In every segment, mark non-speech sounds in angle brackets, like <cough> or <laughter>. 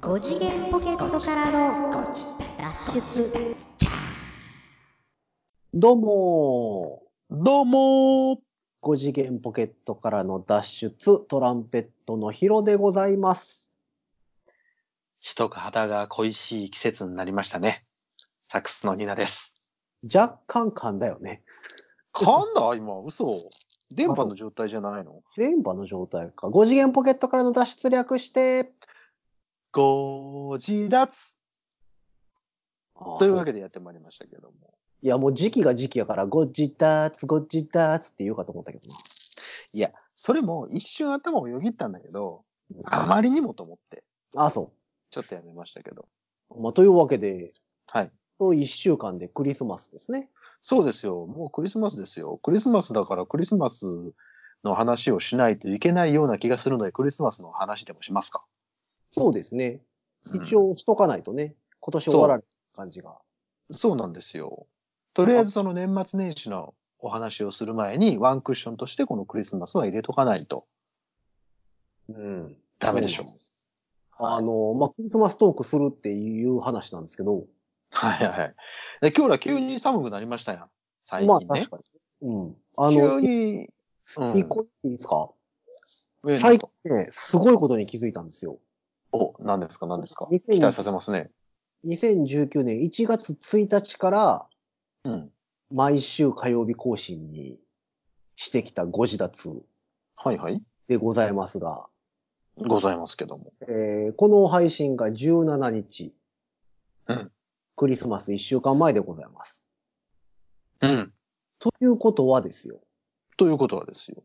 5次元ポケットからの脱出どうもどうも。5次元ポケットからの脱出、トランペットのヒロでございます。人肌が恋しい季節になりましたね。サックスのニナです。若干噛んだよね。噛んだ今、嘘。電波の状態じゃないの？電波の状態か。5次元ポケットからの脱出略して、ご自立というわけでやってまいりましたけども。いや、もう時期が時期やから、ご自立、ご自立って言うかと思ったけどな。いや、それも一瞬頭をよぎったんだけど、あまりにもと思って、あ、そちょっとやめましたけど。う。まあ、というわけで、はい。と1週間でクリスマスですね。そうですよ。もうクリスマスですよ。クリスマスだからクリスマスの話をしないといけないような気がするので、クリスマスの話でもしますか？そうですね。うん一応しとかないとね、今年終わられる感じが。そうなんですよ。とりあえずその年末年始のお話をする前に、ワンクッションとしてこのクリスマスは入れとかないとうん。ダメでしょ。あの、まあ、クリスマストークするっていう話なんですけど、はいはいはい。で今日は急に寒くなりましたやん。最まあ近ね。確かに。うん。あ急の、に、うん一個いいですか？え最近ね、すごいことに気づいたんですよ。お、何ですか何ですか？2000期待させますね。2019年1月1日からうん。毎週火曜日更新にしてきたご自立はいはい。でございますが、ございますけども。えーこの配信が17日。うんクリスマス1週間前でございます。うん。ということはですよ。ということはですよ。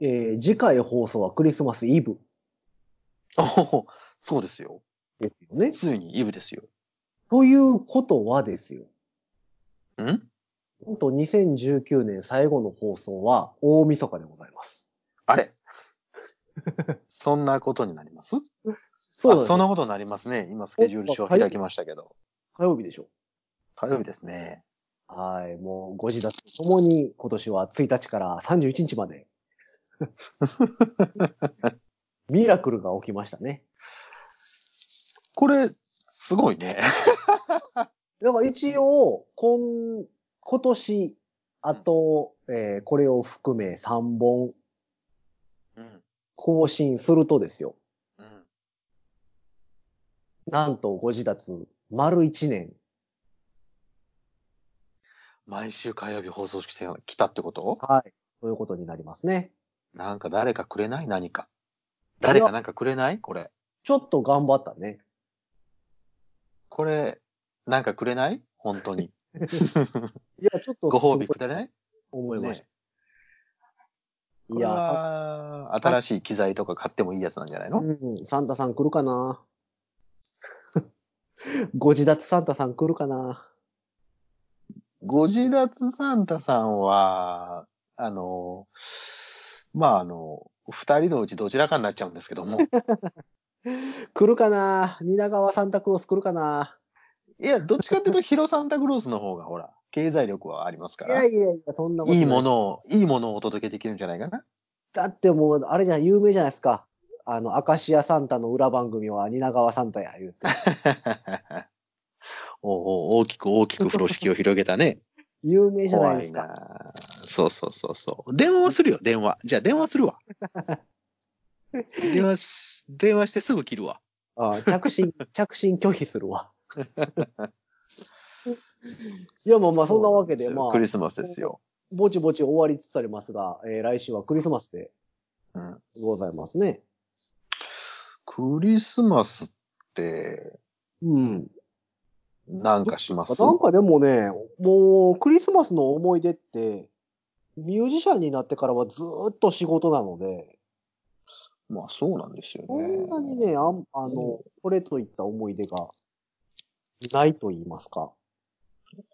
えー次回放送はクリスマスイブおほほそうですよ。ですよね。ついにイブですよ。ということはですよ。ん？本当2019年最後の放送は大晦日でございます。あれ？<laughs> そんなことになります？そうあそんなことになりますね。今スケジュール書を開きましたけど。火曜日でしょ。火曜日ですね。はい。もうご自立とともに今年は1日から31日までミラクルが起きましたね。これ、すごいね。だから一応、今、今年、あと、えーこれを含め3本うん。更新するとですよ。うん。なんとご自立、丸1年。毎週火曜日放送してきたってこと？はい。ということになりますね。なんか誰かくれない？何か。誰かなんかくれない？これ。ちょっと頑張ったね。これ、なんかくれない？本当に。<laughs> いや、ちょっとご褒美くれない？思いました。これいや、は、新しい機材とか買ってもいいやつなんじゃないの？うん、サンタさん来るかな？<laughs> ご自立サンタさん来るかな？ご自立サンタさんは、あの、まあ、あの、二人のうちどちらかになっちゃうんですけども。<laughs> 来るかな？蜷川サンタクロース来るかな？いや、どっちかっていうと、ヒロサンタクロースの方が、ほら、経済力はありますからいや。いやいや、そんなことないいものを、いいものをお届けできるんじゃないかな。だってもう、あれじゃん、有名じゃないですか。あの、アカシアサンタの裏番組は蜷川サンタや、言って。<laughs> おうおう大きく大きく風呂敷を広げたね。<laughs> 有名じゃないですか。そうそうそうそう。電話はするよ、電話。じゃあ電話するわ。<laughs> 電話し、電話してすぐ切るわ。ああ着信、着信拒否するわ。いや、まあまあ、そんなわけで、まあク、リスマスですよ。ぼちぼち終わりつつありますが、えー来週はクリスマスでうん、ございますね。クリスマスって、うん。なんかします？なんかでもね、もう、クリスマスの思い出って、ミュージシャンになってからはずーっと仕事なので、まあそうなんですよね。そんなにね、あんあの、これといった思い出がないと言いますか。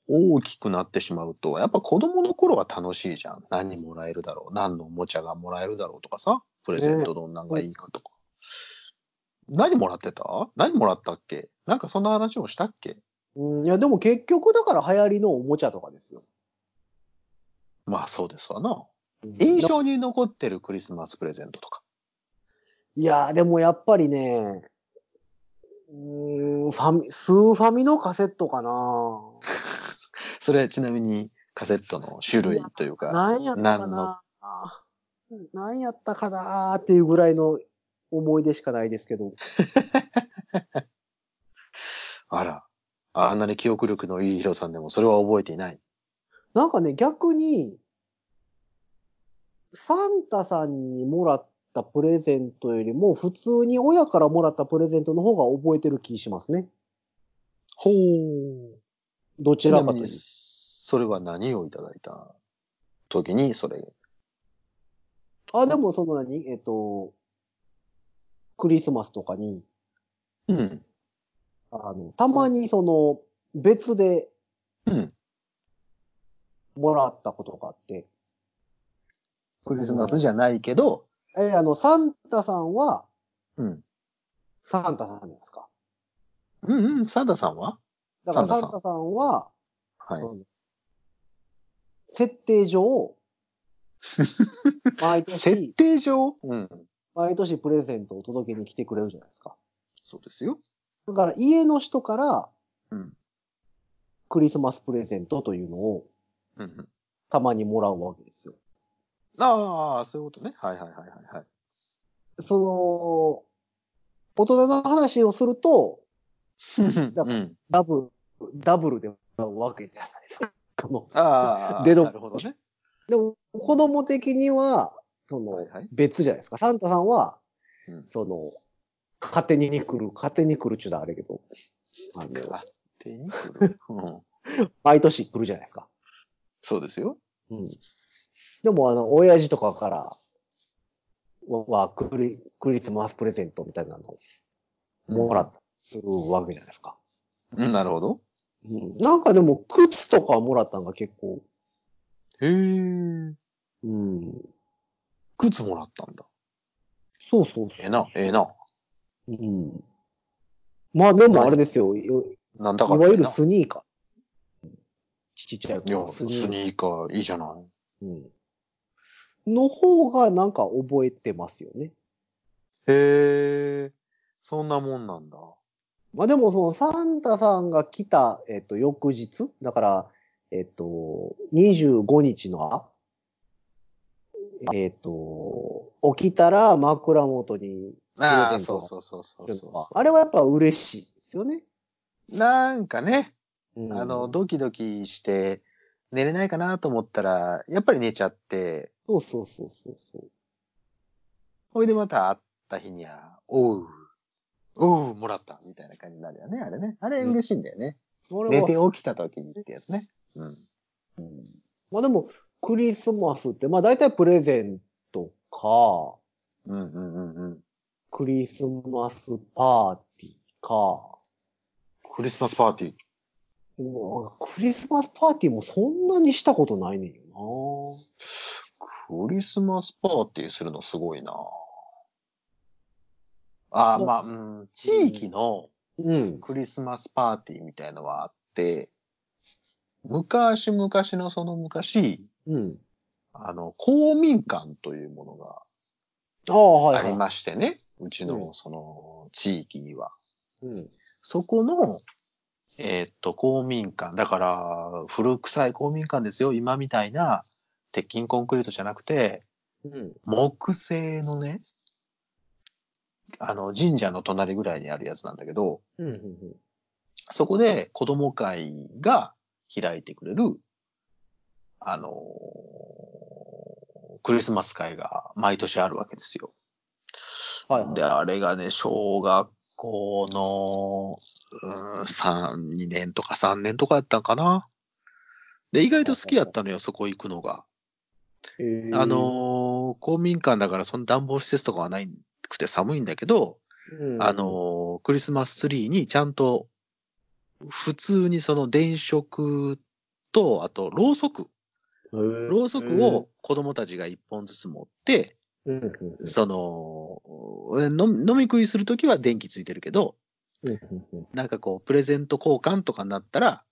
大きくなってしまうと、やっぱ子供の頃は楽しいじゃん。何もらえるだろう。何のおもちゃがもらえるだろうとかさ。プレゼントどんなんがいいかとか。何もらってた？何もらったっけ？なんかそんな話をしたっけ？うん、いや、でも結局だから流行りのおもちゃとかですよ。まあそうですわな。印象に残ってるクリスマスプレゼントとか。いやー、でもやっぱりね、うーん、ファミ、スーファミのカセットかな。<laughs> それちなみにカセットの種類というか、何やったか何の？な何やったかなーっていうぐらいの思い出しかないですけど。<laughs> あら、あんなに記憶力のいいヒロさんでもそれは覚えていない。なんかね、逆に、サンタさんにもらったプレゼントよりも、普通に親からもらったプレゼントの方が覚えてる気しますね。ほう。どちらかというちなみに、それは何をいただいた時にそれ？と。あ、でもその何？えっと、クリスマスとかに、うん。あの、たまにその、別でうん。もらったことがあって、クリスマスじゃないけど、えあの、サンタさんは、うん。サンタさんですか？うんうん、サンタさんは？だからサンタさんは、はい。うん設定上、<laughs> 毎設年、定上？うん。毎年プレゼントを届けに来てくれるじゃないですか。そうですよ。だから家の人からうん。クリスマスプレゼントというのを。たまにもらうわけですよ。ああ、そういうことね。はいはいはいはいはい。その、大人の話をすると、だ。ダブル、ダブルでもらうわけじゃないですか。このああ、でどなるほどね。でも、子供的には、その別じゃないですか。サンタさんは、うんその、勝手に来る、勝手に来るっちゅうのはあれやけど、あの、勝手に来る？うん。毎年来るじゃないですか。そうですよ。うん。でも、あの、親父とかから、は、クリ、クリスマスプレゼントみたいなのをもらったりするわけじゃないですか。うん、なるほど。うん。なんかでも、靴とかもらったのが結構、へえ。うん。靴もらったんだ。そうそうそええな、ええな。う。うん。まあでもあれですよ。いなんだからいわゆるスニーカー。ちっちゃいいや、頃スニーカーいいじゃない。うん。の方がなんか覚えてますよね。へえ。そんなもんなんだ。まあでもそのサンタさんが来た、えっと、翌日だから、えっと、25日の、えっと、起きたら枕元にプレゼントそうがそうそうそう。あれはやっぱ嬉しいですよね。なんかね、うんあの、ドキドキして寝れないかなと思ったら、やっぱり寝ちゃって、そうそうそうそうそう。ほいでまた会った日には、おう、おう、もらった、みたいな感じになるよね、あれね。あれ嬉しいんだよね。寝俺はて起きた時にってやつね。うん。うんまあでも、クリスマスって、まあ大体プレゼントか、うんうんうんうん。クリスマスパーティーか、クリスマスパーティー？クリスマスパーティーもそんなにしたことないねんよクリスマスパーティーするのすごいなああ、まあ、うん、地域のな。うん。クリスマスパーティーみたいのはあって、昔々のその昔、うん。あの、公民館というものがありましてね、うちうのその地域には。うん。そこの、えーっと、公民館。だから、古臭い公民館ですよ。今みたいな、鉄筋コンクリートじゃなくて、うん。木製のね、あの、神社の隣ぐらいにあるやつなんだけど、うん。うん。そこで子供会が開いてくれる、あのークリスマス会が毎年あるわけですよ。はい、はい。で、あれがね、小学校の、うーん、3、2年とか3年とかやったんかな。で、意外と好きやったのよ、そこ行くのが。あ、のー公民館だからその暖房施設とかはないくて寒いんだけど、うんあ、のークリスマスツリーにちゃんと、普通にその電飾と、あと、ろうそく。ろろうそくを、子供たちが一本ずつ持って、その、飲み飲み食いするときは電気ついてるけど、なんかこう、プレゼント交換とかになったら、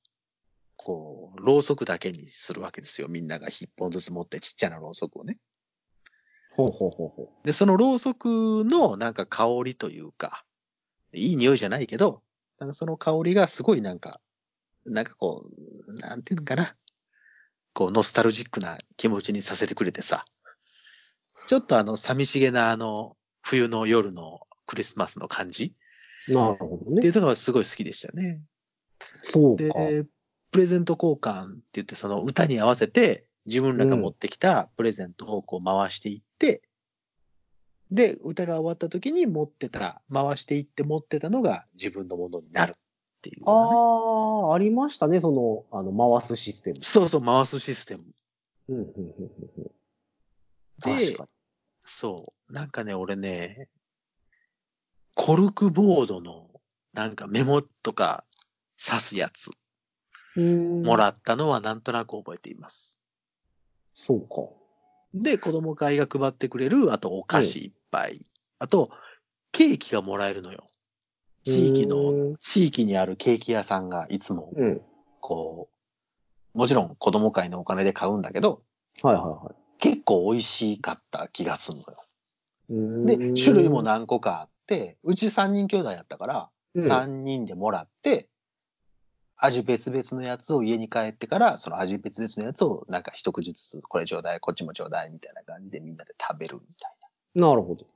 こう、ろうそくだけにするわけですよ。みんなが一本ずつ持ってちっちゃなろうそくをね。ほうほうほうほで、そのろうそくのなんか香りというか、いい匂いじゃないけど、なんかその香りがすごいなんか、なんかこう、なんていうのかな。こう、ノスタルジックな気持ちにさせてくれてさ。ちょっとあの、寂しげなあの、冬の夜のクリスマスの感じ？う。なるほどっていね。うのがすごい好きでしたね。でそうか。、プレゼント交換って言って、その歌に合わせて自分らが持ってきたプレゼントをこう回していって、で、歌が終わった時に持ってた、回していって持ってたのが自分のものになるっていうね、ああ、ありましたね、その、あの、回すシステム。そうそう、回すシステム。うん、うん、うん、うんうん。で確かそう。なんかね、俺ね、コルクボードのなんかメモとか刺すやつに。うん。もらったのはなんとなく覚えています。そうか。で、子供会が配ってくれる、あとお菓子いっぱい。あと、ケーキがもらえるのよ。地域うのん、地域にあるケーキ屋さんがいつも、うん。こう、もちろん子供会のお金で買うんだけど、はいはいは結構美味しかった気がするのよ。で、種類も何個かあって、うち3人兄弟やったから、うん3人でもらって、味別々のやつを家に帰ってから、その味別々のやつをなんか一口ずつ、これちょうだい、こっちもちょうだい、みたいな感じでみんなで食べるみたいなるほど。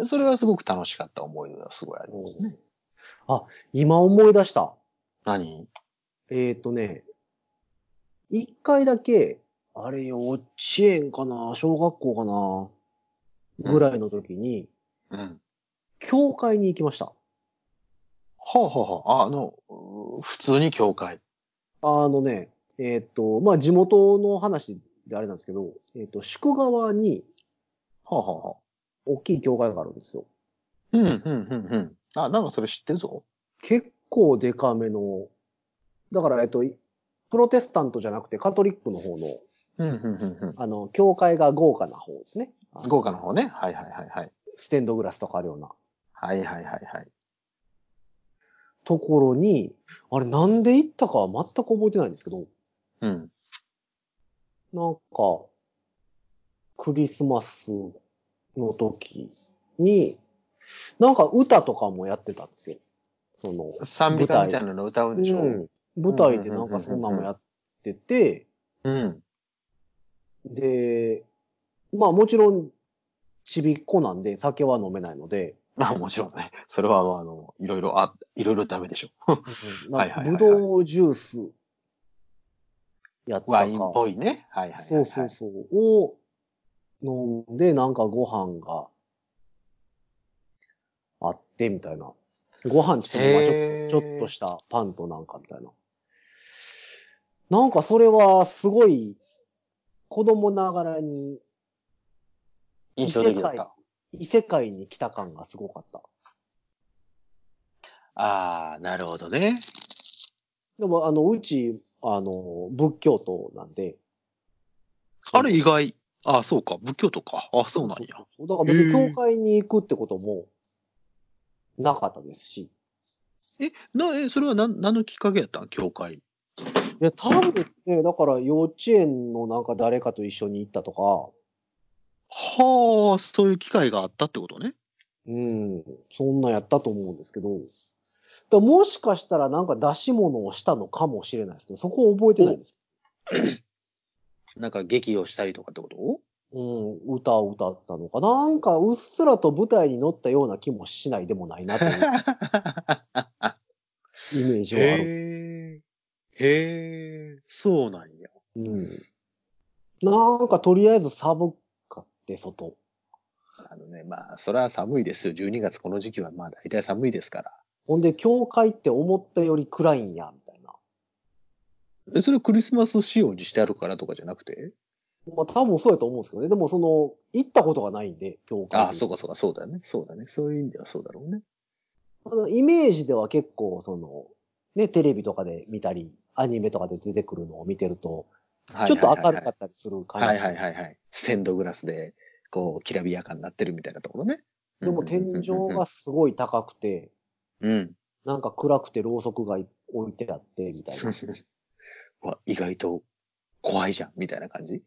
な。それはすごく楽しかった思い出がすごいありますね。今思い出した。何？えっ、ー、とね、一回だけ、あれ幼稚園かな、小学校かな、ぐらいの時に、うん。教会に行きました。ほうほうほう。ああの、う普通に教会。あのね、えっ、と、まあ、地元の話であれなんですけど、えっ、と、宿川にほうほうほ大きい教会があるんですよ。う。うん、うん、うん、うん。あ、なんかそれ知ってるぞ。結構デカめの、だから、えっと、プロテスタントじゃなくてカトリックの方の、うん、うん、うん、うん。あの、教会が豪華な方ですね。豪華な方ね。はいはいはいはい。ステンドグラスとかあるようなはいはいはいはい。ところに、あれなんで行ったかは全く覚えてないんですけど、うん。なんか、クリスマスの時に、なんか歌とかもやってたんですよ。その、賛美歌みたいなの歌うんでしょ？うん舞台でなんかそんなのもやってて、うん。で、まあもちろん、ちびっこなんで酒は飲めないので、<laughs> まあもちろんね。それは、あの、いろいろ、あ、いろいろダメでしょ。はいはいぶどうジュースやったか。ワインっぽいね。はいはいはい、はい。そうそうそう。を飲んで、なんかご飯があって、みたいな。ご飯ちょっと、まあちょっと、ちょっとしたパンとなんかみたいな。なんかそれはすごい子供ながらに印象的だった。異世界に来た感がすごかった。ああ、なるほどね。でも、あの、うち、あの、仏教徒なんで。あれ意外。ああ、そうか。仏教とか。あそうなんや。だから別に教会に行くってこともなかったですし。え、な、え、それは何、何のきっかけやったん？教会。いや、多分ね、だから幼稚園のなんか誰かと一緒に行ったとか、はあ、そういう機会があったってことね。うん、そんなやったと思うんですけど、だもしかしたらなんか出し物をしたのかもしれないですけど、そこを覚えてないんです。なんか劇をしたりとかってこと？うん、歌を歌ったのか。なんかうっすらと舞台に乗ったような気もしないでもないなという <laughs> イメージはある。へえ。へえ、そうなんや。うん。なんかとりあえず寒かって、外。あのね、まあ、それは寒いですよ。12月この時期はまあ大体寒いですから。ほんで、教会って思ったより暗いんや、みたいな。え、それクリスマス仕様にしてあるからとかじゃなくて？まあ多分そうやと思うんですけどね。でもその、行ったことがないんで、教会に。ああ、そうかそうか、そうだね。そうだね。そういう意味ではそうだろうね。あのイメージでは結構、その、ね、テレビとかで見たり、アニメとかで出てくるのを見てると、ちょっと明るかったりする感じ。はいはいはいはい。ステンドグラスで、こう、きらびやかになってるみたいなところね。でも天井がすごい高くて、うん。なんか暗くてろうそくが置いてあって、みたいな。<laughs> わ意外と怖いじゃん、みたいな感じ？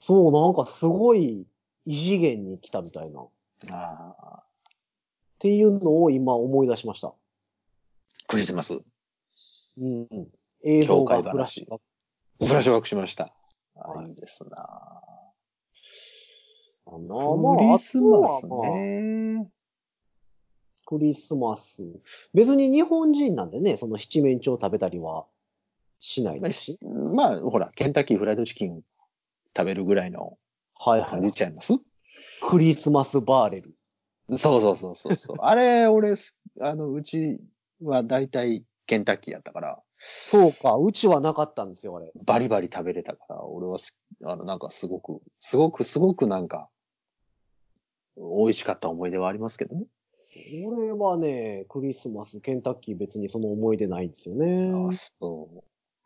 そう、なんかすごい異次元に来たみたいな。っああ。ていうのを今思い出しました。クリスマス？うんうん。映像が教会話フラッシュバックフラッシュバックしました。あはいいいですなかな。クまあリスマスね。クリスマス。別に日本人なんでね、その七面鳥食べたりはしないですし。まあ、ほら、ケンタッキーフライドチキン食べるぐらいのはいはい感じ。ちゃいます？クリスマスバーレル。そうそうそうそうそう。<laughs> あれ、俺す、あの、うちは大体ケンタッキーやったから、そうか、うちはなかったんですよ、あれ。バリバリ食べれたから、俺はす、あの、なんかすごく、すごく、すごくなんか、美味しかった思い出はありますけどね。俺はね、クリスマス、ケンタッキー別にその思い出ないんですよね。ああ、そう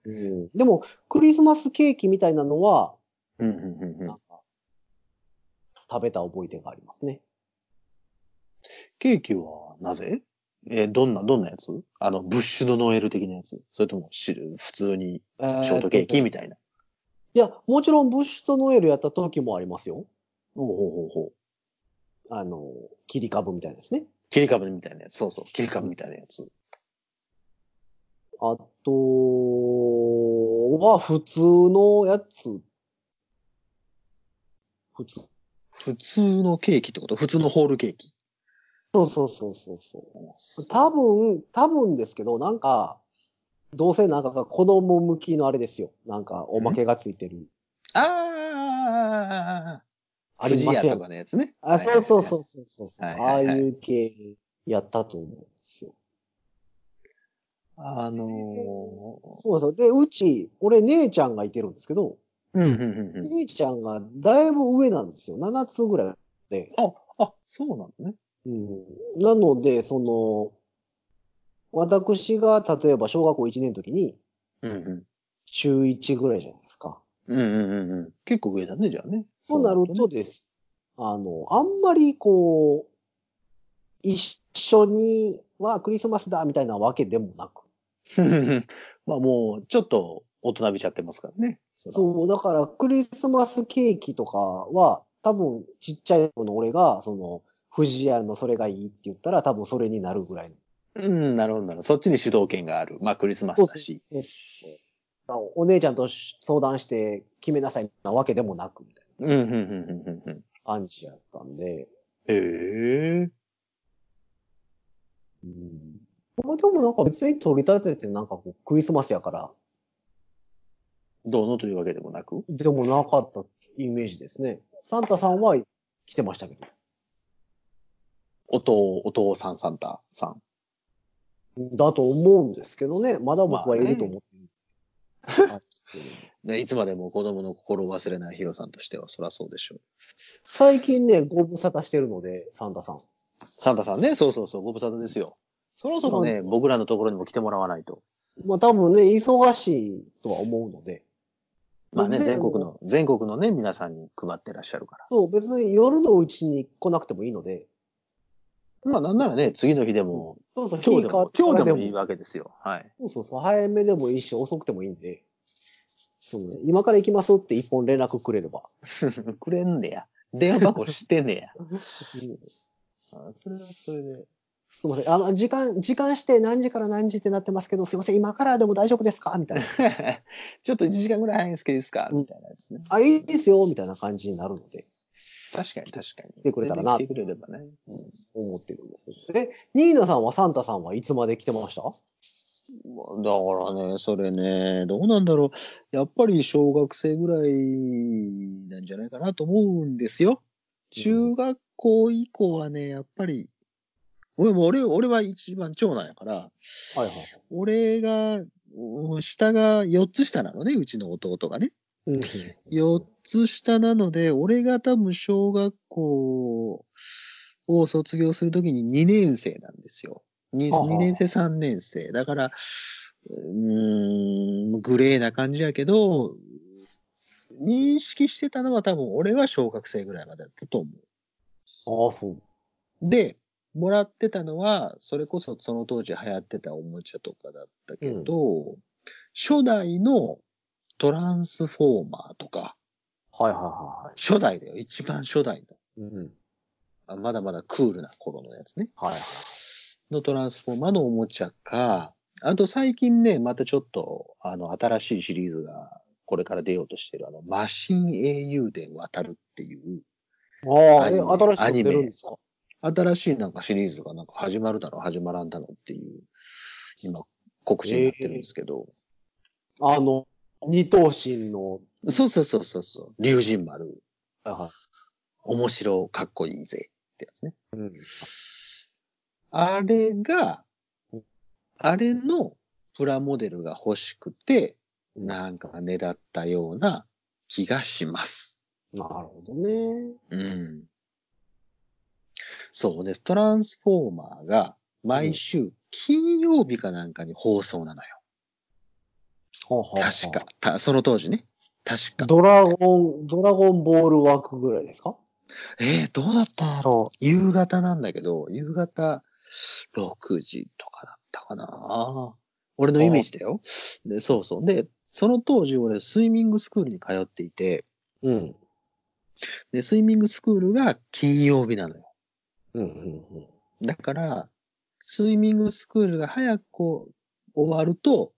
ん、でも、クリスマスケーキみたいなのは、う。うん、うん、うん、うん。なんか、食べた覚えてがありますね。ケーキはなぜ？えーどんな、どんなやつ？あの、ブッシュドノエル的なやつ？それとも、し普通にショートケーキみたいな？いや、もちろんブッシュとノエルやった時もありますよ。ほうほうほうほう。あの、切り株みたいなですね。切り株みたいなやつ。そうそう。切り株みたいなやつ。あとは、普通のやつ。普通。普通のケーキってこと？普通のホールケーキ。そうそうそうそうそう。多分、多分ですけど、なんか、どうせなんか子供向きのあれですよ。なんか、おまけがついてる。ああありますやんとかのやつね。あ、そうそうそうそうそうそう。はいはいはいああいう系やったと思うんですよ。あのー、そうそう。で、うち、俺姉ちゃんがいてるんですけど、うん、うん、うんうん。姉ちゃんがだいぶ上なんですよ。7つぐらいで。あ、あ、そうなのね。うん、なので、その、私が例えば小学校1年の時にうん、うん。中1ぐらいじゃないですか。うん、うん、うんうん。結構上だね、じゃあね。そうなるとねです。あの、あんまりこう、一緒にはクリスマスだみたいなわけでもなく。<laughs> まあもう、ちょっと大人びちゃってますからね。そそう、だからクリスマスケーキとかは、多分ちっちゃい子の俺が、その、富士屋のそれがいいって言ったら多分それになるぐらいの。うん、なるほど、なるほど。そっちに主導権がある。まあクリスマスだし。お姉ちゃんと相談して決めなさいなわけでもなく、みたいうん、うん、うん、うん、うん。な感じやったんで。へえ。うん。まあでもなんか別に取り立ててなんかこうクリスマスやから、どうのというわけでもなく？でもなかったイメージですね。サンタさんは来てましたけど。お父、お父さんサンタさん。だと思うんですけどね。まだ僕はいると思ってる。ね <laughs> いつまでも子供の心を忘れないヒロさんとしては、そりゃそうでしょう。最近ね、ご無沙汰してるので、サンタさん。サンタさんね、そうそうそう、ご無沙汰ですよ。そろそろね、僕らのところにも来てもらわないと。まあ多分ね、忙しいとは思うので。まあね、で全国の、全国のね、皆さんに配ってらっしゃるから。そう、別に夜のうちに来なくてもいいので。まあなんならね、次の日でも、そうそう、今日でも、今日でもいいわ。わけですよ。はい。そうそうそう、早めでもいいし、遅くてもいいんで。そうね、今から行きますって一本連絡くれれば。<laughs> くれんねや。電話番号してねや。<laughs> それはそれで。すみません。あの、時間、時間して何時から何時ってなってますけど、すいません、今からでも大丈夫ですか？みたいな。<laughs> ちょっと1時間ぐらい早いんですけどいいですか？みたいなやつね。あ、いいですよみたいな感じになるので、確かに確かに。来てくれたらな来てくれればね。思ってるんですけど。え、ニーナさんはサンタさんはいつまで来てました？まあだからね、それね、どうなんだろう。やっぱり小学生ぐらいなんじゃないかなと思うんですよ。中学校以降はね、やっぱり、俺も俺、俺は一番長男やから、はいはい。俺が、うん下が4つ下なのね、うちの弟がね。うん。4つ下なので、俺が多分小学校を卒業するときに2年生なんですよ。2, はあはあ年生、3年生。だから、うーん、グレーな感じやけど、認識してたのは多分俺は小学生ぐらいまでだったと思ああ、そう。う。で、もらってたのは、それこそその当時流行ってたおもちゃとかだったけど、初代のトランスフォーマーとか、はいはいは初代だよ。一番初代の。うん。あまだまだクールな頃のやつね。はいはい。のトランスフォーマーのおもちゃか、あと最近ね、またちょっと、あの、新しいシリーズが、これから出ようとしてる、あの、マシン英雄伝渡るっていう、ああ、新しいの出るんですか？新しいなんかシリーズがなんか始まるだろう、始まらんだろうっていう、今、告知になってるんですけど、あの、二頭身の、そうそうそうそうそう、竜神丸、はいはい。面白かっこいいぜってやつね。うん。あれが、あれのプラモデルが欲しくて、なんかねだったような気がします。なるほどね。うん。そうです。トランスフォーマーが毎週金曜日かなんかに放送なのよ。はあはあはあ確か。たその当時ね。確か。ドラゴン、ドラゴンボール枠ぐらいですか？えー、どうだったんやろう。夕方なんだけど、夕方6時とかだったかな。俺のイメージだよ。で、そうそう。で、その当時俺スイミングスクールに通っていて、うん。で、スイミングスクールが金曜日なのよ。うん、うん、うん。だから、スイミングスクールが早くこう終わると、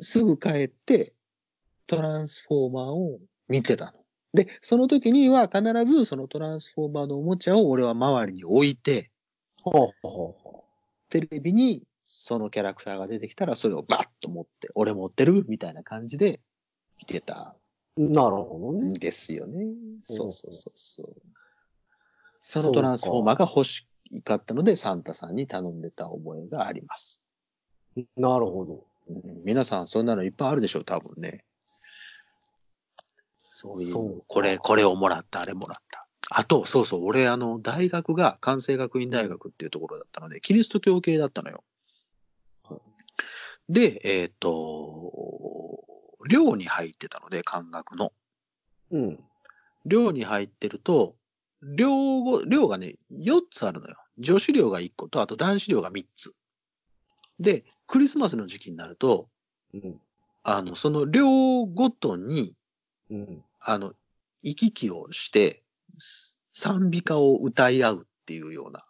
すぐ帰って、トランスフォーマーを見てたの。で、その時には必ずそのトランスフォーマーのおもちゃを俺は周りに置いて、ほうほうほテレビにそのキャラクターが出てきたらそれをバッと持って、俺持ってる？みたいな感じで見てたう。なるほどんね。ですよね。そうそうそうそう。そのトランスフォーマーが欲しかったので、サンタさんに頼んでた覚えがあります。なるほど。うん皆さんそんなのいっぱいあるでしょう、多分ね。そういう、これ、これをもらった、あれもらった。あと、そうそう、俺、あの、大学が関西学院大学っていうところだったので、キリスト教系だったのよ。で、えっ、と、寮に入ってたので、漢学の。うん。寮に入ってると、寮ご、寮がね、4つあるのよ。女子寮が1個と、あと男子寮が3つ。で、クリスマスの時期になると、うん。あの、その寮ごとに、うん。あの、行き来をして、す賛美歌を歌い合うっていうような、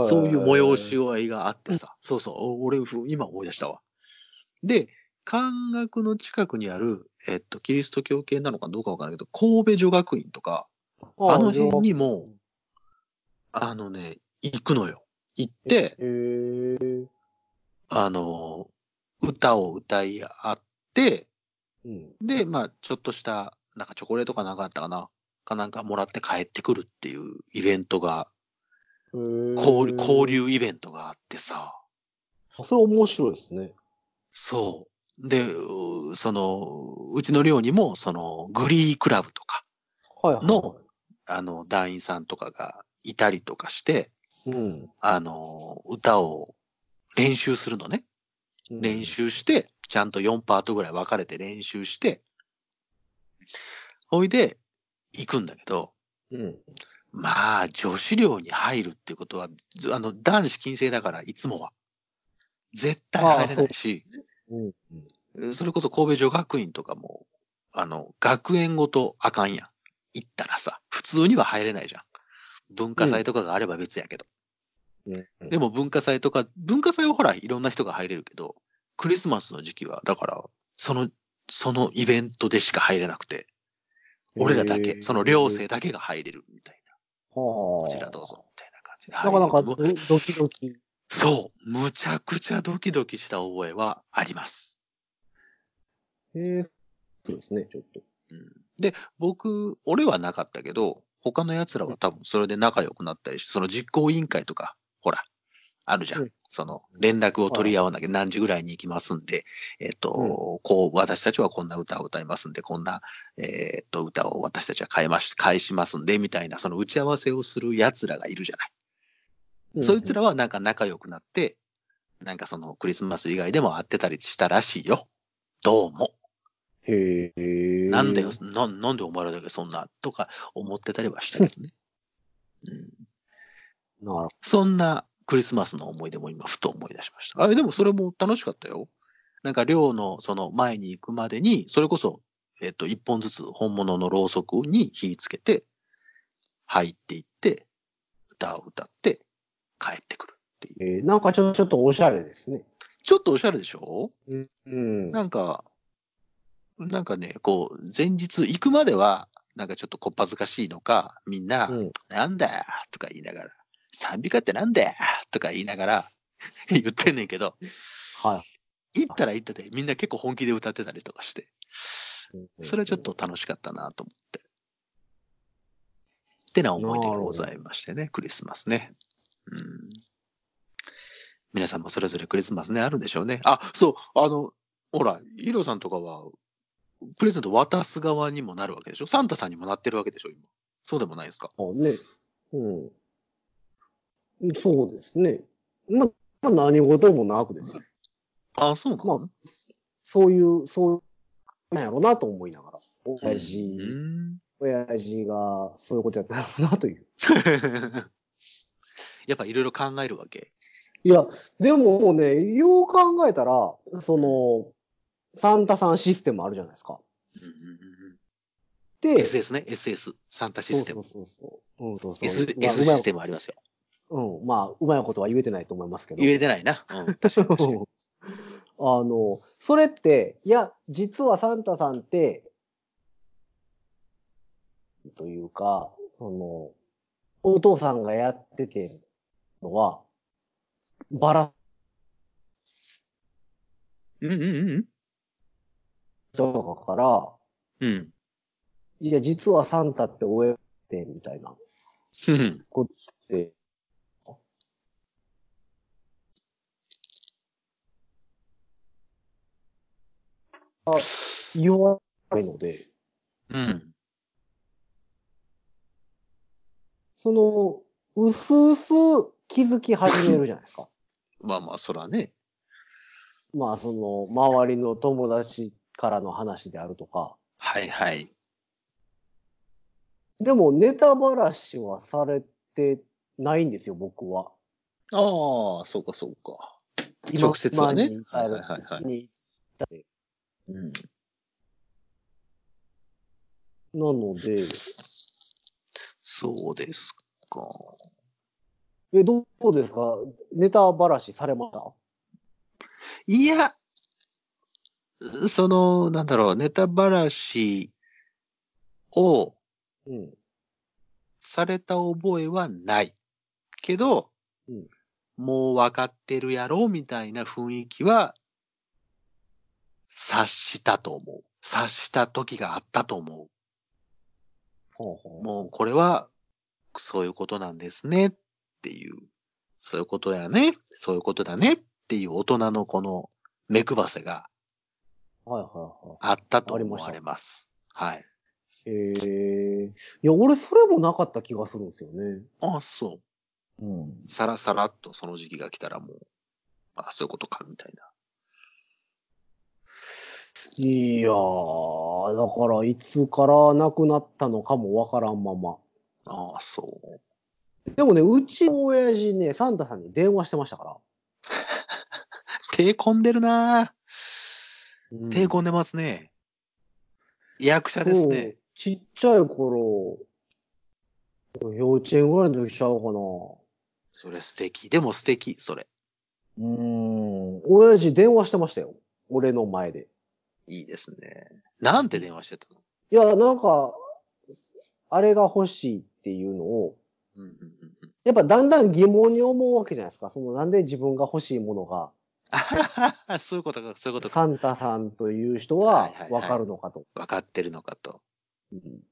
そういう催しを。合いがあってさ、そうそう、お俺、ふ今思い出したわ。で、漢学の近くにある、えっと、キリスト教系なのかどうかわからないけど、神戸女学院とか、あの辺にも、あのね、行くのよ。行って。あの、歌を歌い合って、うん。で、まあ、ちょっとした、なんかチョコレートかなんかあったかなかなんかもらって帰ってくるっていうイベントが、交流、交。流イベントがあってさ、それ面白いですね。そう。で、うその、うちの寮にも、その、グリークラブとか、はいはい。の、あの、団員さんとかがいたりとかして、うん。あの、歌を練習するのね。練。習して、ちゃんと4パートぐらい分かれて練習して、ほいで、行くんだけど、うん。まあ、女子寮に入るっていうことは、ずあの、男子禁制だから、いつもは。絶対入れないし、うん。それこそ神戸女学院とかも、あの、学園ごとあかんやん。行ったらさ、普通には入れないじゃん。文化祭とかがあれば別やけど。うん。でも文化祭とか、文化祭はほら、いろんな人が入れるけど、クリスマスの時期は、だから、その、そのイベントでしか入れなくて、俺らだけ、その寮生だけが入れるみたいな。ここちらどうぞ、みたいな感じで。なかなかドキドキ。そう。むちゃくちゃドキドキした覚えはあります。へえ。そうですね、ちょっと。うん、で、僕、俺はなかったけど、他の奴らは多分それで仲良くなったりして、その実行委員会とか、ほら、あるじゃん。うんその、連絡を取り合わなきゃ何時ぐらいに行きますんで、えっ、と、こう、私たちはこんな歌を歌いますんで、こんな、えっ、と、歌を私たちは変えまし、返しますんで、みたいな、その打ち合わせをする奴らがいるじゃない。そいつらはなんか仲良くなって、なんかそのクリスマス以外でも会ってたりしたらしいよ。どうも。へえ。なんだよ、な、なんでお前らだけそんな、とか思ってたりはしたけどね。<laughs> うん、なるそんなクリスマスの思い出も今ふと思い出しました。あ、でもそれも楽しかったよ。なんか寮のその前に行くまでに、それこそ、えっと、一本ずつ本物のろうそくに火つけて、入っていって、歌を歌って、帰ってくるっていう。えーなんかちょちょっとおしゃれですね。ちょっとおしゃれでしょ？うん。なんか、なんかね、こう、前日行くまでは、なんかちょっとこっぱずかしいのか、みんな、うんなんだよとか言いながら、賛美歌ってなんだよとか言いながら <laughs> 言ってんねんけど、はい。行ったら行ったで、みんな結構本気で歌ってたりとかして、それはちょっと楽しかったなと思って。ってな思い出がございましてね、クリスマスね。うん。皆さんもそれぞれクリスマスね、あるんでしょうね。あ、そう、あの、ほら、ヒロさんとかは、プレゼント渡す側にもなるわけでしょ？サンタさんにもなってるわけでしょ？今。そうでもないですか？あね。うん。そうですね。ま、まあ、何事もなくですよ。あ、そうなの、まあ、そういう、そう、なんやろうなと思いながら。親父、うん親父がそういうことやったんやろうなという。<laughs> やっぱいろいろ考えるわけ？いや、でももうね、よう考えたら、その、サンタさんシステムあるじゃないですか。で、SS ね、SS。サンタシステム。そうそうそう。うん、そうそう。S, まあ S システムありますよ。うん、まあ、うまいことは言えてないと思いますけど。言えてないな。うん、確かに確かに。<laughs> あの、それって、いや、実はサンタさんって、というか、その、お父さんがやっててのは、バラうんうんうんとかから、うん。うん。いや、実はサンタって親って、みたいな、うん。で、あ、言わないので、うん。その、うすうす気づき始めるじゃないですか。<laughs> まあまあ、そらね。まあ、その、周りの友達からの話であるとか。はいはい。でも、ネタばらしはされてないんですよ、僕は。ああ、そうかそうか。直接はねはいはいはいうん。なので、そうですか。え、どうですか？ネタばらしされました？いや、その、なんだろう、ネタばらしをうん。された覚えはない。けど、うんもう分かってるやろみたいな雰囲気は察したと思う。察した時があったと思ほうほう。もうこれはそういうことなんですねっていう、そういうことやね、そういうことだねっていう大人のこの目配せがう。はいはいはあったとありました思われます。はい。い。ええいや、俺それもなかった気がするんですよね。あそう。うん。さらさらっとその時期が来たらもう、あそういうことかみたいな。いやー、だからいつから亡くなったのかもわからんまま。ああ、そう。でもね、うちの親父ね、サンタさんに電話してましたから。<laughs> 手込んでるなうんぁ手込んでますね。役者ですね。そう。ちっちゃい頃、幼稚園ぐらいの時ちゃうかな。それ素敵。でも素敵、それ。うーん。親父電話してましたよ。俺の前で。いいですね。なんて電話してたの？いや、なんか、あれが欲しいっていうのを、うんうんうんうん。やっぱだんだん疑問に思うわけじゃないですか。そのなんで自分が欲しいものが、<laughs> そういうことか、そういうことか。サンタさんという人はいははいはいわかるのかと。分かってるのかと。うん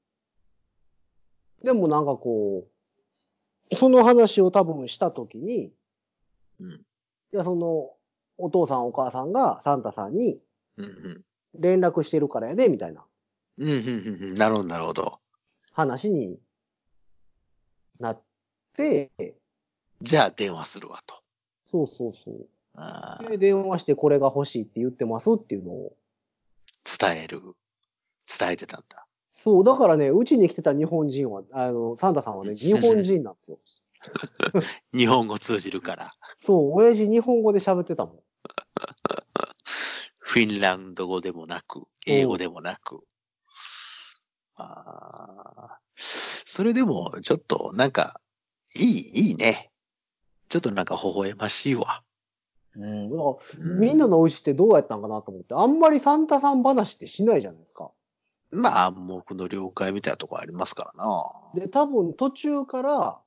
でもなんかこう、その話を多分したときに、うん。いや、その、お父さんお母さんがサンタさんに。連絡してるからやで、みたいなうんうんうんうん。なるほど、なるほど。話になって、じゃあ電話するわと。そうそうそう。で、電話してこれが欲しいって言ってますっていうのを。伝える。伝えてたんだ。そう、だからね、うちに来てた日本人は、あの、サンタさんはね、<laughs> 日本人なんですよ。<laughs> 日本語通じるから。そう、親父日本語で喋ってたもん。<laughs> フィンランド語でもなく、英語でもなく。あーそれでも、ちょっと、なんか、いい、いいね。ちょっとなんか微笑ましいわ。うん。だからうんみんなのうちってどうやったんかなと思って、あんまりサンタさん話ってしないじゃないですか。まあ、暗黙の了解みたいなとこありますからな。で、多分途中から、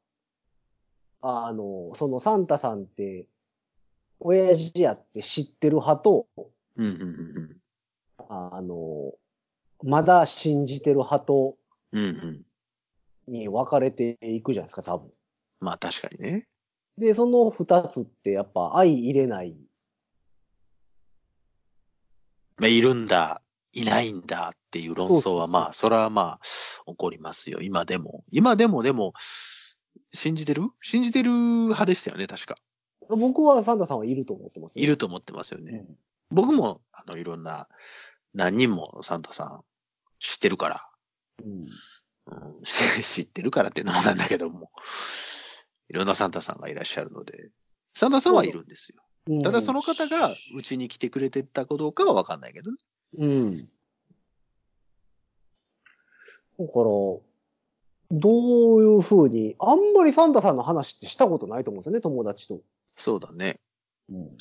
あの、そのサンタさんって、親父やって知ってる派と、うん、うん、うんあの、まだ信じてる派と、うん。うん、うん。に分かれていくじゃないですか、多分。まあ、確かにね。で、その二つってやっぱ相入れない。まあ、いるんだ、いないんだっていう論争はまあ、それはまあ、起こりますよ。今でも。今でもでも、信じてる？信じてる派でしたよね、確か。僕はサンタさんはいると思ってます、いると思ってますよね。うん僕も、あの、いろんな、何人もサンタさん知ってるから、うん。うん、<laughs> 知ってるからっていうのもなんだけども、いろんなサンタさんがいらっしゃるので、サンタさんはいるんですよ。うんただその方がうちに来てくれてたかどうかはわかんないけどね。うん。だから、どういう風に、あんまりサンタさんの話ってしたことないと思うんですよね、友達と。そうだね。うん。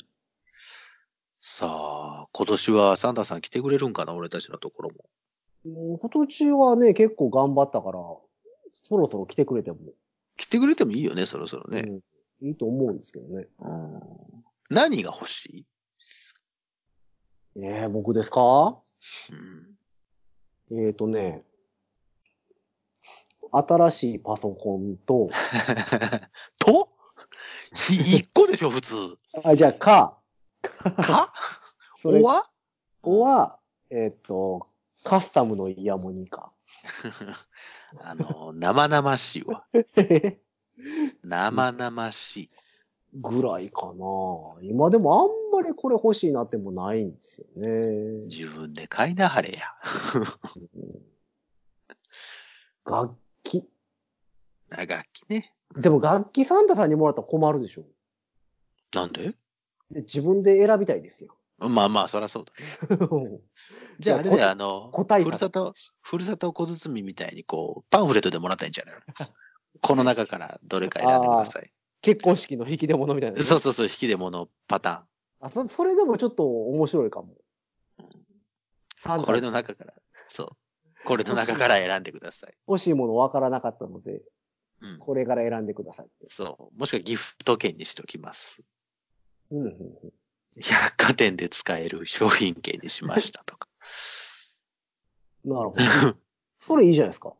さあ、今年はサンタさん来てくれるんかな、俺たちのところも。今年はね、結構頑張ったから、そろそろ来てくれても、来てくれてもいいよね、そろそろね。うん、いいと思うんですけどね。うん、何が欲しい、えー、僕ですか？うん、えーとね、新しいパソコンと、<laughs> と？ひ一個でしょ、普通。あ、じゃあ、か、か？<laughs> それおわ？は、えーと、カスタムのイヤモニか。<laughs> あの、生々しいわ。<laughs> 生々しい。ぐらいかな。今でもあんまりこれ欲しいなってもないんですよね。自分で買いなはれや。うん楽器。楽器ね。でも楽器サンタさんにもらったら困るでしょ。なんで？で自分で選びたいですよ。まあまあ、そらそうだね。<laughs> じゃああれあの、個体差ふるさと、ふるさと小包みたいにこう、パンフレットでもらったんじゃないの？<laughs> この中からどれか選んでください。結婚式の引き出物みたいな、そうそうそう、引き出物パタあそ。それでもちょっと面白いかも。これの中から、そう。これの中から選んでください。欲しいもの分からなかったので、うん。これから選んでください。そう。もしくはギフト券にしておきます。うんうんうん百貨店で使える商品券にしましたとか。<laughs> なるほど。<laughs> それいいじゃないですか。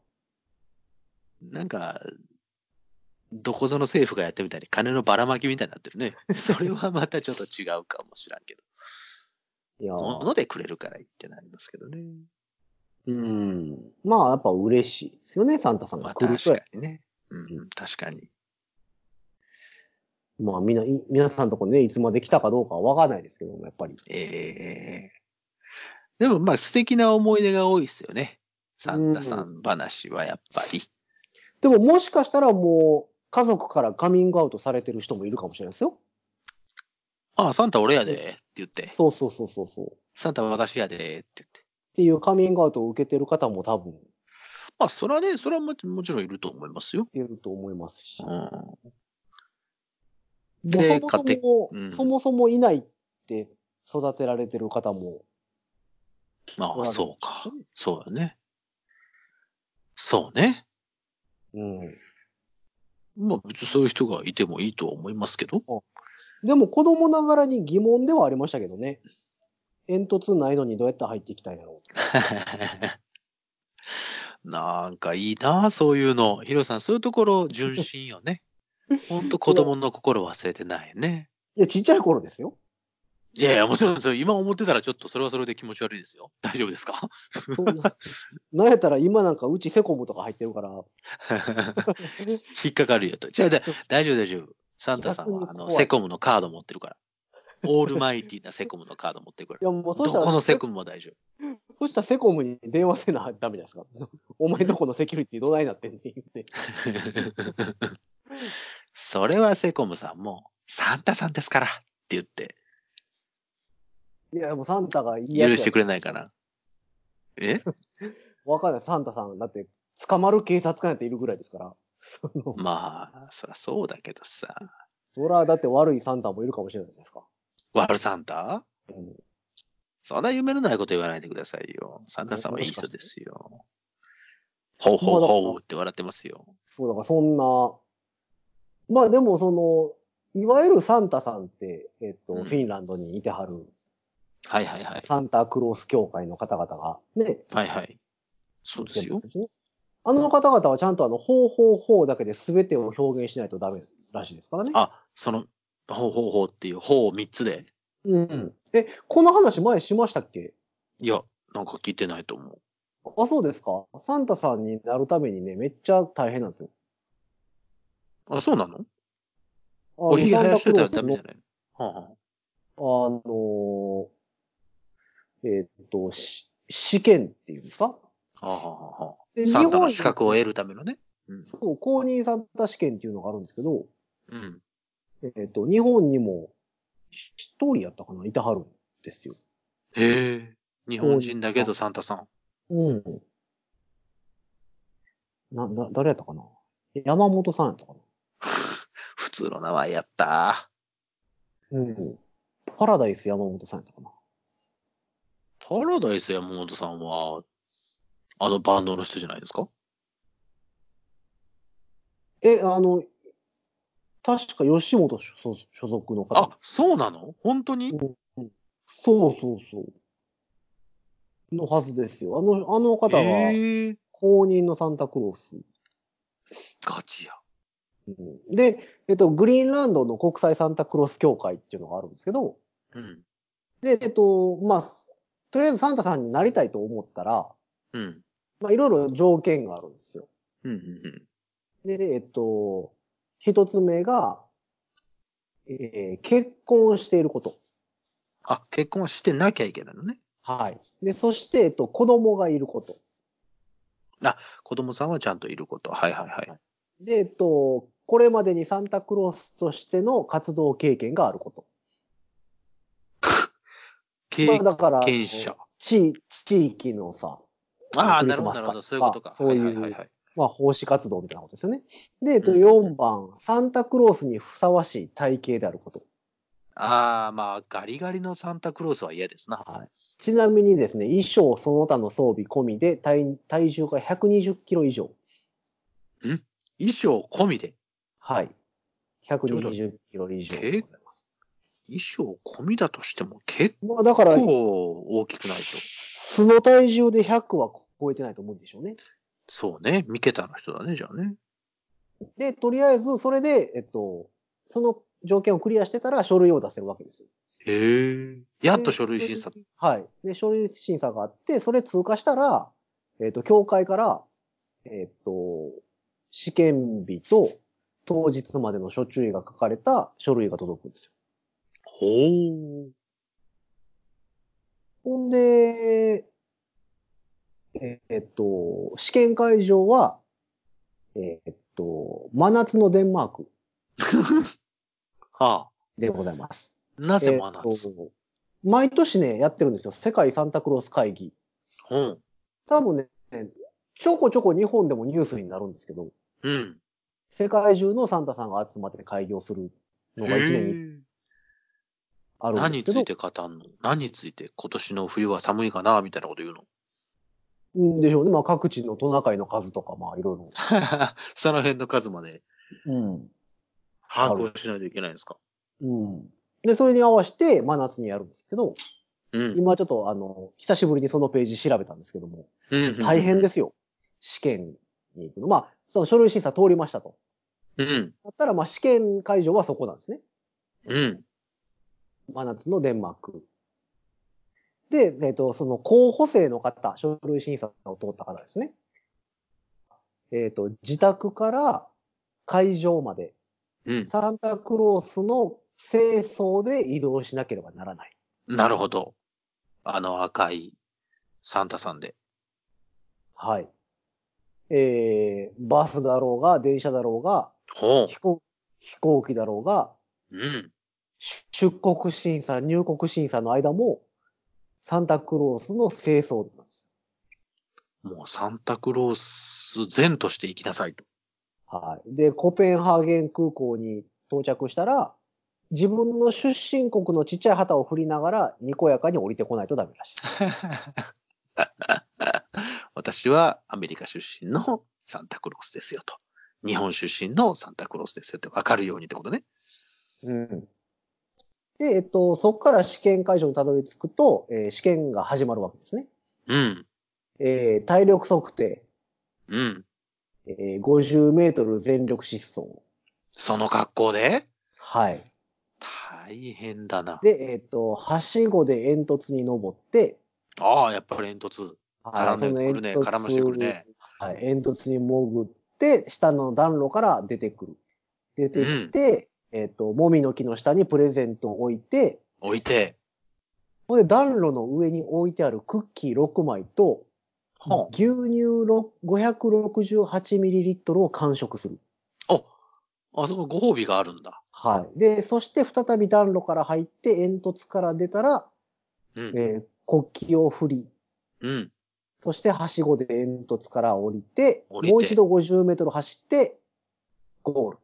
なんか、どこぞの政府がやってみたいに金のばらまきみたいになってるね。<laughs> それはまたちょっと違うかもしらんけど。いやー物でくれるからいいってなりますけどね。うん。まあ、やっぱ嬉しいですよね、サンタさんまあが来ると確か。にね。うん、確かに。まあ、みんな、い皆さんのとこね、いつまで来たかどうかはわかんないですけども、やっぱり。ええでもまあ素敵な思い出が多いですよね。サンタさん話はやっぱり。でも、もしかしたらもう、家族からカミングアウトされてる人もいるかもしれないですよ。ああ、サンタ俺やでって言って。そうそうそうそうそう。っサンタ私やでって言って。ていうカミングアウトを受けてる方も多分まあそれはね、それはもちもちろんいると思いますよ。いると思いますし。うん。でで、そもそも、うんそもそもいないって育てられてる方も、まあそうか。そうよね。そうね。うん。まあ別にそういう人がいてもいいとは思いますけど。でも子供ながらに疑問ではありましたけどね。煙突ないのにどうやって入っていきたいんだろう。<laughs> なんかいいなそういうの。ヒロさん、そういうところ純真よね。<laughs> ほんと子供の心忘れてないよね。いや、ちっちゃい頃ですよ。いやいや、もちろんそれ今思ってたらちょっとそれはそれで気持ち悪いですよ。大丈夫ですか？そんななんやったら今なんかうちセコムとか入ってるから、<laughs> 引っかかるよと。じゃあ、だ大丈夫大丈夫。サンタさんはあのセコムのカード持ってるから。オールマイティなセコムのカード持ってるからい。やもうそどしたら、このセコムも大丈夫。そしたらセコムに電話せなダメですか。お前どこのセキュリティどないなってんねん言って。<laughs> それはセコムさんも、サンタさんですからって言って。いや、もうサンタがいい許してくれないかな。え？<laughs> わかんない。サンタさん、だって、捕まる警察官やっているぐらいですから。<laughs> まあ、そりゃそうだけどさ。そら、だって悪いサンタもいるかもしれないじゃないですか。悪サンタ？うん、そんな夢のないこと言わないでくださいよ。サンタさんはいい人ですよ。ほうほうほうって笑ってますよ。そう、だからそんな、まあでもその、いわゆるサンタさんって、えっと、うんフィンランドにいてはる、はいはいはい。サンタクロース協会の方々が、ね、はいはい。そうですよ。ねあの方々はちゃんとあの、ほうほうほうだけで全てを表現しないとダメらしいですからね。あ、その、ほうほうほうっていう、ほう三つでうん。え、この話前しましたっけ？いや、なんか聞いてないと思う。あ、そうですか。サンタさんになるためにね、めっちゃ大変なんですよ。あ、そうなの？あおひげ生やしといたらダメじゃない？はあはあのーえーっと、し試験っていうんですか？あはあはあはであサンタの資格を得るためのね？うん。そう、公認サンタ試験っていうのがあるんですけど、うん。えーっと、日本にも一人やったかな？いてはるんですよ。へえ。日本人だけどサンタさん。うん。な、な、誰やったかな？山本さんやったかな？<laughs> 普通の名前やった。うん。パラダイス山本さんやったかなパラダイス山本さんは、あのバンドの人じゃないですか？え、あの、確か吉本所所属の方。あ、そうなの？本当に？そうそうそう。のはずですよ。あの、あの方が。公認のサンタクロース。ガチや。うんで、えっと、グリーンランドの国際サンタクロース協会っていうのがあるんですけど、うん。で、えっと、まあ、とりあえずサンタさんになりたいと思ったら、うん。まあ、いろいろ条件があるんですよ。うん。うん。で、えっと、一つ目が、えー結婚していること。あ、結婚はしてなきゃいけないのね。はい。で、そして、えっと、子供がいること。子供さんはちゃんといること。はいはいはい。で、えっと、これまでにサンタクロースとしての活動経験があること。経まあ、だから、験者。地、地域のさ、ああ、なるほど、なるほど。そういうことか。そういうはいはいはい。まあ、奉仕活動みたいなことですよね。で、えっと、うん4番、サンタクロースにふさわしい体型であること。ああ、まあ、ガリガリのサンタクロースは嫌ですな。はい。ちなみにですね、衣装その他の装備込みで体体重が120キロ以上。衣装込みで？はい。120キロ以上でございます。衣装込みだとしても結まあ、だから、構大きくないと。素の体重で100は超えてないと思うんでしょうね。そうね。三桁の人だね、じゃあね。で、とりあえず、それで、えっと、その条件をクリアしてたら書類を出せるわけですよ。へえ。やっと書類審査。はい。で、書類審査があって、それ通過したら、えっと、協会から、えっと、試験日と当日までの諸注意が書かれた書類が届くんですよ。ほう。ほんで、えっと、試験会場は、えっと、真夏のデンマーク <laughs> はあ。でございます。なぜ真夏、と毎年ね、やってるんですよ。世界サンタクロース会議。うん。多分ね、ちょこちょこ日本でもニュースになるんですけど、うん。世界中のサンタさんが集まって会議をするのが一年にあるん何ですけどについて語んの？何について今年の冬は寒いかな？みたいなこと言うの？うんでしょうね。まあ各地のトナカイの数とか、まあいろいろ。<laughs> その辺の数までうん。把握をしないといけないんですか？うん。で、それに合わせて真夏にやるんですけど、うん。今ちょっとあの、久しぶりにそのページ調べたんですけども、うん大変ですよ。試験に行くの。まあ、その書類審査通りましたと。うん。だったら、まあ試験会場はそこなんですね。うん。真夏のデンマーク。で、えっ、と、その候補生の方、書類審査を通った方ですね。えっ、と、自宅から会場まで、うん。サンタクロースの清掃で移動しなければならない。なるほど。あの赤いサンタさんで。はい。えー、バスだろうが、電車だろうが、ほ飛行飛行機だろうが、う。うん。出出国審査、入国審査の間も、サンタクロースの清掃なんです。もうサンタクロース善として生きなさいと。はい。で、コペンハーゲン空港に到着したら、自分の出身国のちっちゃい旗を振りながら、にこやかに降りてこないとダメらしい。<laughs> 私はアメリカ出身のサンタクロースですよと。日本出身のサンタクロースですよって分かるようにってことね。うん。で、えっと、そこから試験会場にたどり着くと、えー試験が始まるわけですね。うん。えー体力測定、うん。えー50メートル全力疾走。その格好で？はい。大変だな。で、えっと、はしごで煙突に登って、ああ、やっぱり煙突。はい絡んでくるね。その絡ましてくるね。はい、煙突に潜って、下の暖炉から出てくる。出てきて、えっ、と、もみの木の下にプレゼントを置いて、置いて。ほんで暖炉の上に置いてあるクッキー6枚と、は牛乳ろ 568ml を完食する。あ、あそこご褒美があるんだ。はい。で、そして再び暖炉から入って煙突から出たら、うん。えー国旗を振り、うん。そしてはしごで煙突から降りて、降りてもう一度50メートル走って、ゴール。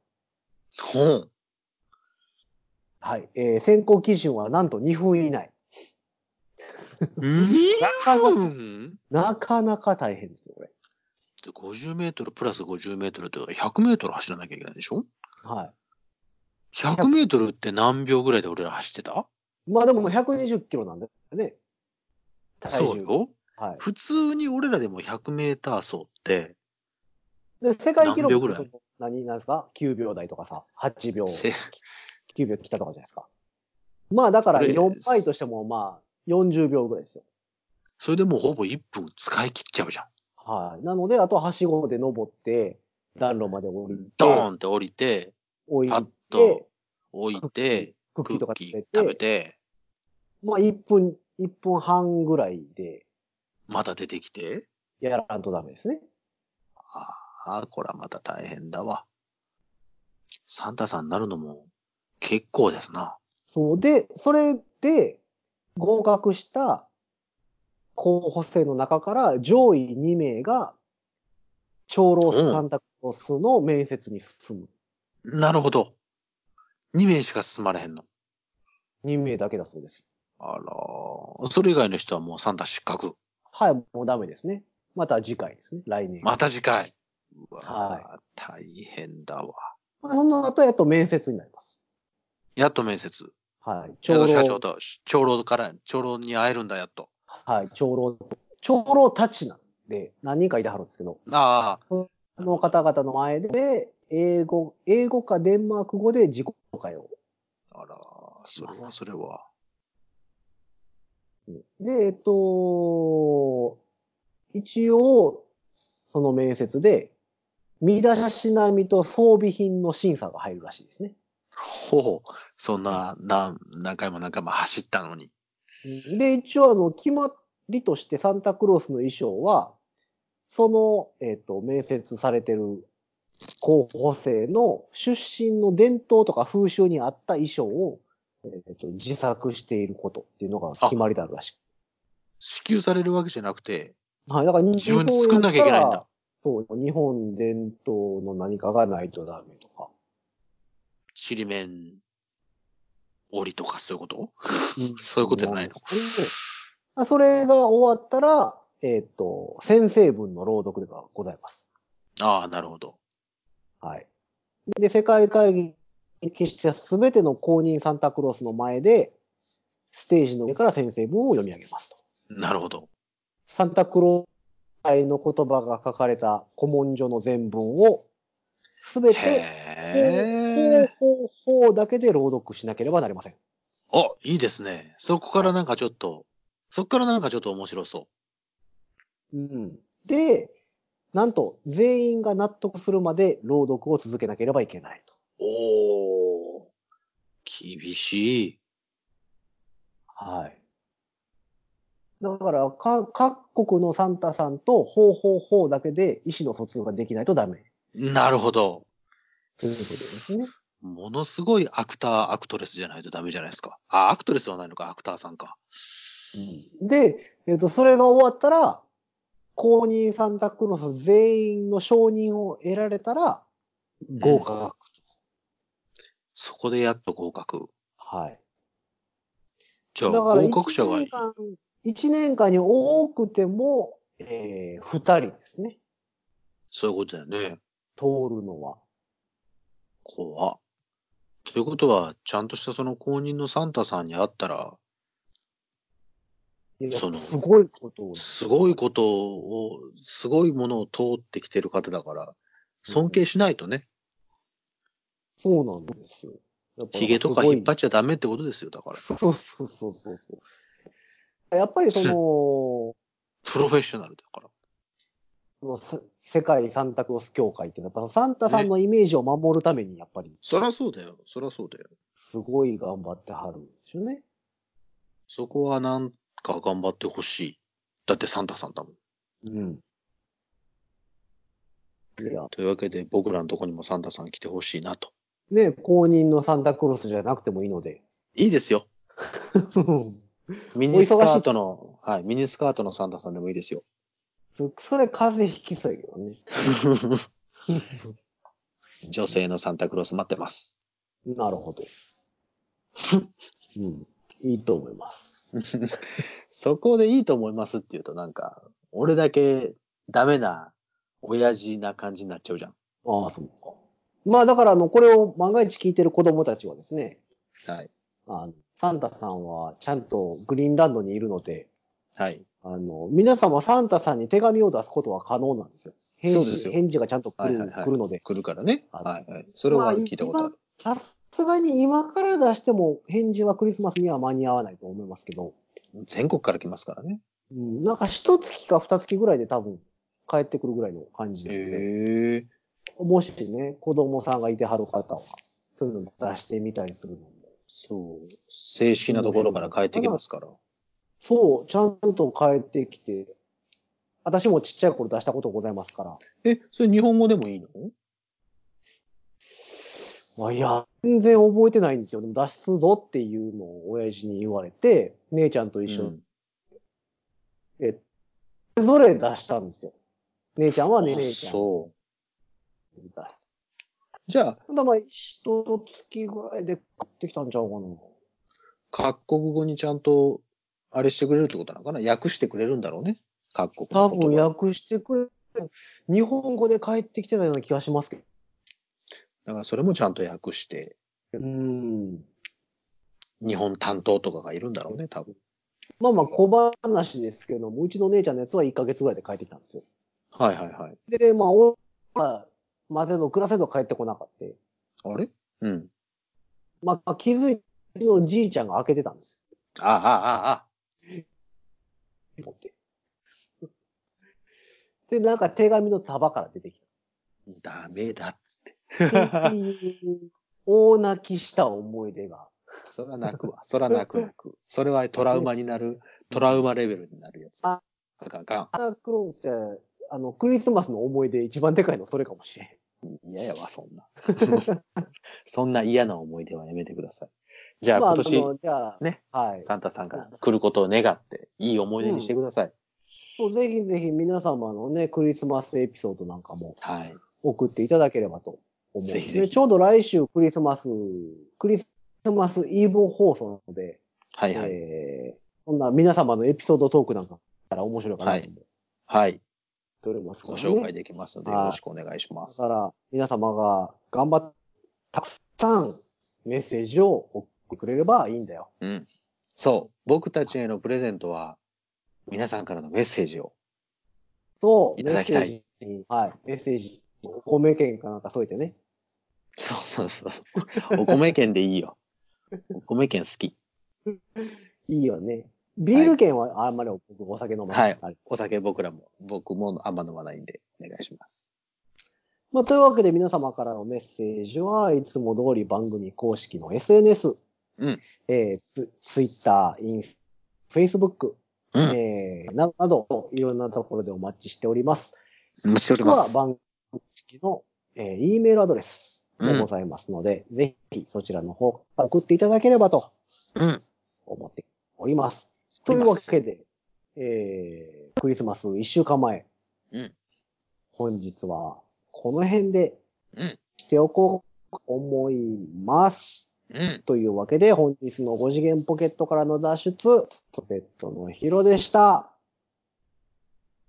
ほん。はい。えー選考基準はなんと2分以内。2分？なかなか大変ですよ、これ。50メートルプラス50メートルってことは100メートル走らなきゃいけないでしょ？は ?100 メートルって何秒ぐらいで俺ら走ってた？い。まあでも120キロなんだよね。体重。そうよ。はい。普通に俺らでも100メーター走って、で、世界記録何秒ぐらい何なんですか ?9 秒台とかさ、8秒、せ9秒来たとかじゃないですか？まあだからそれ4倍としてもまあ40秒ぐらいですよ。それでもうほぼ1分使い切っちゃうじゃん。はい。なので、あとはしごで登って、暖炉まで降りて、ドーンって降りて、置いパッてと、置いて、クッキーとか食べて、食べて、まあ1分、1分半ぐらいでまた出てきて、やらんとダメですね。ああ、これはまた大変だわ。サンタさんになるのも結構ですな。そう。で、それで合格した候補生の中から上位2名が長老サンタクロースの面接に進む。なるほど。2名しか進まれへんの。2名だけだそうです。あらーそれ以外の人はもうサンタ失格。はい、もうダメですね。また次回ですね。来年。また次回。うわーは大変だわ。まあ、その後やっと面接になります。やっと面接。はい。長老社長と、長老から、長老に会えるんだ、やっと。はい、長老、長老たちなんで、何人かいてはるんですけど、ああ、その方々の前で、英語、英語かデンマーク語で自己紹介を。あら、それはそれは。で、えっと、一応、その面接で、身だしなみと装備品の審査が入るらしいですね。ほう、そんな、何、何回も何回も走ったのに。で、一応あの、決まりとしてサンタクロースの衣装は、その、えっ、と、面接されてる候補生の出身の伝統とか風習に合った衣装を、えっ、と、自作していることっていうのが決まりであるらし支給されるわけじゃなくて、い。はい。だから自分で作んなきゃいけないんだ。そう、日本伝統の何かがないとダメとか。ちりめん、折りとかそういうこと？<laughs> そういうことじゃないの？なんですけどまあそれが終わったら、えっ、と、先生文の朗読がございます。ああ、なるほど。はい。で、世界会議に決したすべての公認サンタクロースの前で、ステージの上から先生文を読み上げますと。なるほど。サンタクロース愛の言葉が書かれた古文書の全文を、すべて、へえ。ほうほうほうだけで朗読しなければなりません。あ、いいですね。そこからなんかちょっと、そこからなんかちょっと面白そうん。で、なんと、全員が納得するまで朗読を続けなければいけないと。う。おー。厳しい。はい。だから、か、各国のサンタさんと、ほうほうほうだけで意思の疎通ができないとダメ。なるほど。ということですね。ものすごいアクター、アクトレスじゃないとダメじゃないですか。あ、アクトレスはないのか、アクターさんか。で、えっ、と、それが終わったら、公認サンタクロース全員の承認を得られたら、合格。そこでやっと合格。はい。じゃあ、だから合格者が1年間、一年間に多くても、えー、二人ですね。そういうことだよね。通るのは。怖っということは、ちゃんとしたその公認のサンタさんに会ったら、そのすごいことを。すごいことを、すごいものを通ってきてる方だから、尊敬しないとね。そうなんですよ。やっぱ髭とか引っ張っちゃダメってことですよ、だから。そうそうそうそうそう。やっぱりその、プロフェッショナルだから。そのせ世界サンタクロース協会っていうのは、やっぱサンタさんのイメージを守るために、やっぱり、そりゃそうだよ。そりゃそうだよ。すごい頑張ってはるんですよね。そこはなんか頑張ってほしい。だってサンタさんだもん。うん。いや、というわけで僕らのとこにもサンタさん来てほしいなと。ね、公認のサンタクロースじゃなくてもいいので。いいですよ。<laughs> ミニスカートの、はい、ミニスカートのサンタさんでもいいですよ。そそれ風邪ひきそうやけどね。<laughs> 女性のサンタクロース待ってます。なるほど。うん。いいと思います。<laughs> そこでいいと思いますって言うとなんか、俺だけダメな親父な感じになっちゃうじゃん。ああ、そうか。まあだからあの、これを万が一聞いてる子供たちはですね、はい。あの、サンタさんはちゃんとグリーンランドにいるので、はい。あの、皆様サンタさんに手紙を出すことは可能なんですよ。返事そうですよ返事がちゃんと来る,、はいはいはい来るので。来るからね。あはいはい。それはまあ聞いたことある。今さすがに今から出しても返事はクリスマスには間に合わないと思いますけど、全国から来ますからね。うん、なんか一月か二月ぐらいで多分帰ってくるぐらいの感じで、へえ。もしね、子供さんがいてはる方は、そういうの出してみたりするのも。そう。正式なところから帰ってきますから。そう、ちゃんと帰ってきて、私もちっちゃい頃出したことございますから。え、それ日本語でもいいの？あいや、全然覚えてないんですよ。でも出すぞっていうのを親父に言われて、姉ちゃんと一緒に、うんえ、それぞれ出したんですよ。姉ちゃんはね、あ姉ちゃん。そじゃあ、な。だまあ、一月ぐらいで買ってきたんちゃうかな。各国語にちゃんと、あれしてくれるってことなのかな？訳してくれるんだろうね？各国多分訳してくれ、日本語で帰ってきてたような気がしますけど。だからそれもちゃんと訳して、うん。日本担当とかがいるんだろうね、多分。まあまあ小話ですけども、うちの姉ちゃんのやつは1ヶ月ぐらいで帰ってきたんですよ。はいはいはい。で、まあ、お、まあ、待てど暮らせど帰ってこなかった。あれ？うん。まあ、気づいてのじいちゃんが開けてたんですああ、ああ、ああ。で、なんか手紙の束から出てきダメだっつって。大泣きした思い出が。そら泣くわ。そら泣く泣く。それはトラウマになる、トラウマレベルになるやつ。ああかんサンタクロースって、あの、クリスマスの思い出一番でかいのそれかもしれん。ん。嫌やわ、そんな。<laughs> そんな嫌な思い出はやめてください。じゃあまあ、今年、あの、じゃあ、ね、はい。サンタさんが来ることを願って、いい思い出にしてください。そうぜひぜひ皆様のね、クリスマスエピソードなんかもはい。送っていただければと思うんですね。ぜちょうど来週クリスマス、クリスマスイブ放送なので、はいはい。えー、そんな皆様のエピソードトークなんかたら面白いかなと思ってはい。おりますからごね。紹介できますので、はいよろしくお願いします。だから、皆様が頑張って、たくさんメッセージを送ってくれればいいんだよ。うん。そう。僕たちへのプレゼントは、皆さんからのメッセージを。そう、いただきたい。はい、メッセージ。お米券かなんか添えてね。そうそうそう。お米券でいいよ。お米券好き。<laughs> いいよね。ビール券はあんまり僕お酒飲まない。はい。お酒僕らも、僕もあんま飲まないんで、お願いします。まあ、というわけで皆様からのメッセージはいつも通り番組公式の SNS、うん。えー、ツツイッター、イン、フェイスブック、うん。えー、ななど、いろんなところでお待ちしております。お待ちしております。は番組式の、えー、E メールアドレスもございますので、ぜひそちらの方から送っていただければとうん。思っております。というわけで、えー、クリスマス1週間前。うん。本日は、この辺でうん。しておこうと思います。うん。というわけで、本日の5次元ポケットからの脱出、ポケットのヒロでした。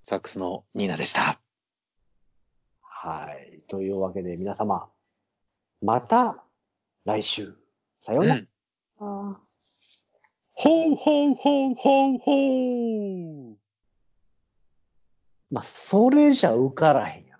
サックスのニーナでした。はい。というわけで、皆様、また来週。さようなら。ほうほうほうほうほう。まあ、それじゃ受からへん。